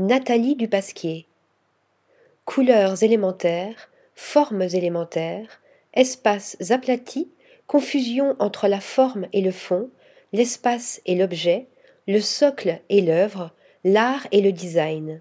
Nathalie Dupasquier. Couleurs élémentaires, formes élémentaires, espaces aplatis, confusion entre la forme et le fond, l'espace et l'objet, le socle et l'œuvre, l'art et le design.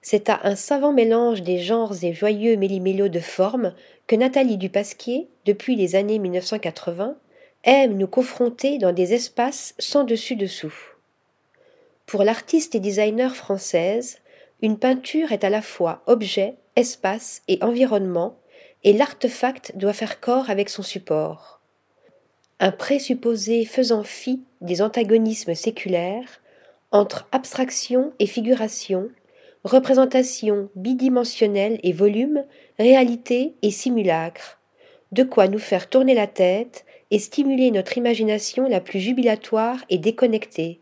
C'est à un savant mélange des genres et joyeux méli-mélo de formes que Nathalie Dupasquier, depuis les années 1980, aime nous confronter dans des espaces sans dessus-dessous. Pour l'artiste et designer française, une peinture est à la fois objet, espace et environnement, et l'artefact doit faire corps avec son support. Un présupposé faisant fi des antagonismes séculaires entre abstraction et figuration, représentation bidimensionnelle et volume, réalité et simulacre, de quoi nous faire tourner la tête et stimuler notre imagination la plus jubilatoire et déconnectée.